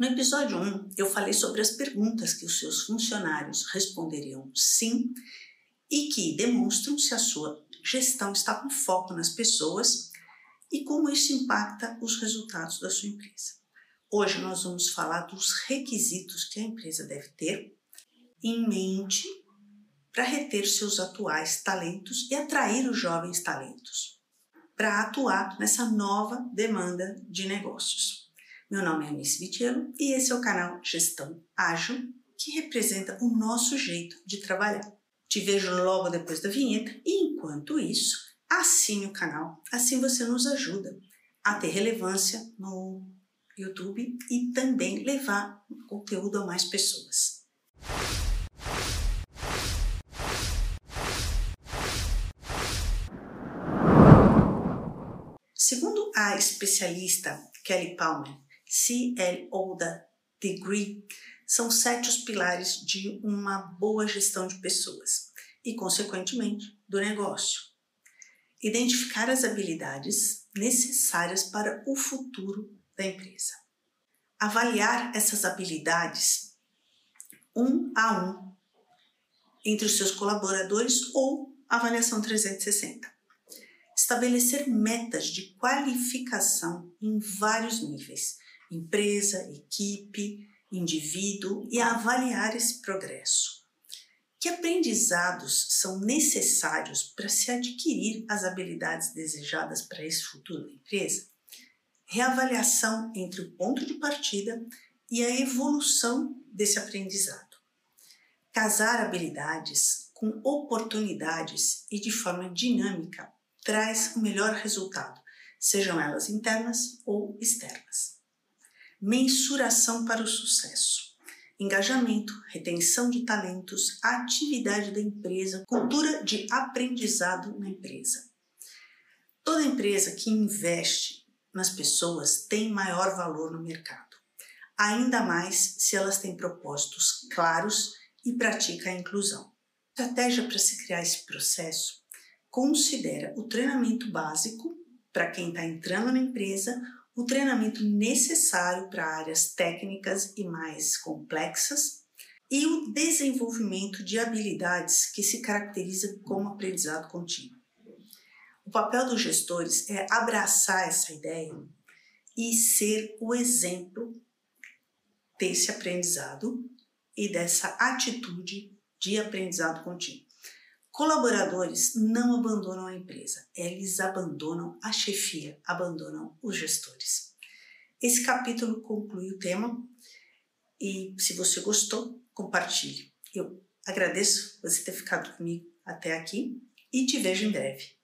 No episódio 1, eu falei sobre as perguntas que os seus funcionários responderiam sim e que demonstram se a sua gestão está com foco nas pessoas e como isso impacta os resultados da sua empresa. Hoje nós vamos falar dos requisitos que a empresa deve ter em mente para reter seus atuais talentos e atrair os jovens talentos para atuar nessa nova demanda de negócios. Meu nome é Anice Vitiello e esse é o canal Gestão Ágil, que representa o nosso jeito de trabalhar. Te vejo logo depois da vinheta e, enquanto isso, assine o canal, assim você nos ajuda a ter relevância no YouTube e também levar conteúdo a mais pessoas. Segundo a especialista Kelly Palmer, Da Degree, são sete os pilares de uma boa gestão de pessoas e, consequentemente, do negócio. Identificar as habilidades necessárias para o futuro da empresa. Avaliar essas habilidades um a um entre os seus colaboradores ou avaliação 360. Estabelecer metas de qualificação em vários níveis, empresa, equipe, indivíduo e avaliar esse progresso. Que aprendizados são necessários para se adquirir as habilidades desejadas para esse futuro da empresa? Reavaliação entre o ponto de partida e a evolução desse aprendizado. Casar habilidades com oportunidades e de forma dinâmica traz o melhor resultado, sejam elas internas ou externas mensuração para o sucesso, engajamento, retenção de talentos, atividade da empresa, cultura de aprendizado na empresa. Toda empresa que investe nas pessoas tem maior valor no mercado, ainda mais se elas têm propósitos claros e pratica a inclusão. A estratégia para se criar esse processo considera o treinamento básico para quem está entrando na empresa o treinamento necessário para áreas técnicas e mais complexas e o desenvolvimento de habilidades que se caracteriza como aprendizado contínuo. O papel dos gestores é abraçar essa ideia e ser o exemplo desse aprendizado e dessa atitude de aprendizado contínuo. Colaboradores não abandonam a empresa, eles abandonam a chefia, abandonam os gestores. Esse capítulo conclui o tema e se você gostou, compartilhe. Eu agradeço você ter ficado comigo até aqui e te vejo em breve.